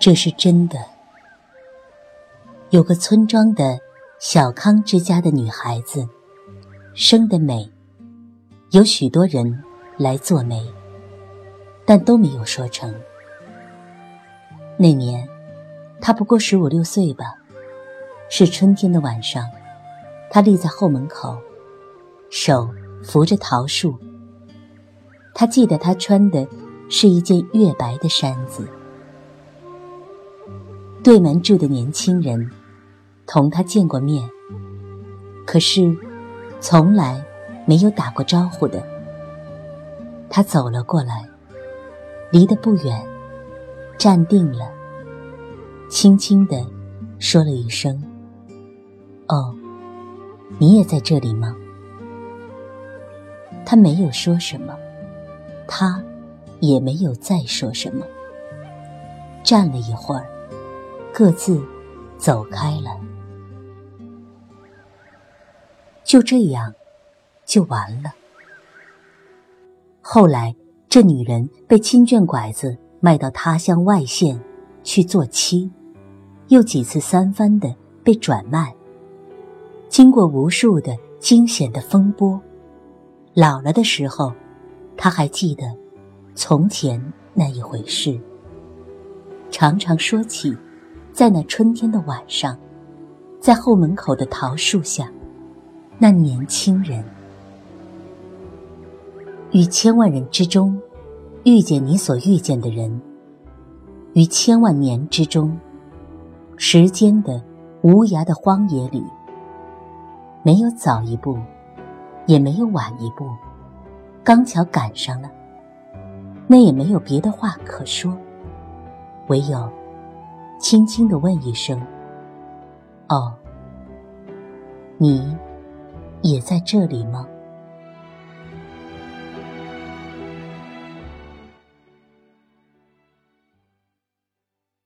这是真的有个村庄的小康之家的女孩子生得美有许多人来做媒但都没有说成。那年她不过十五六岁吧是春天的晚上她立在后门口手扶着桃树他记得他穿的是一件月白的衫子。对门住的年轻人，同他见过面，可是从来没有打过招呼的。他走了过来，离得不远，站定了，轻轻地说了一声：“哦，你也在这里吗？”他没有说什么，他也没有再说什么，站了一会儿。各自走开了，就这样，就完了。后来，这女人被亲眷拐子卖到他乡外县去做妻，又几次三番的被转卖。经过无数的惊险的风波，老了的时候，他还记得从前那一回事，常常说起。在那春天的晚上，在后门口的桃树下，那年轻人于千万人之中遇见你所遇见的人，于千万年之中，时间的无涯的荒野里，没有早一步，也没有晚一步，刚巧赶上了，那也没有别的话可说，唯有。轻轻的问一声：“哦，你也在这里吗？”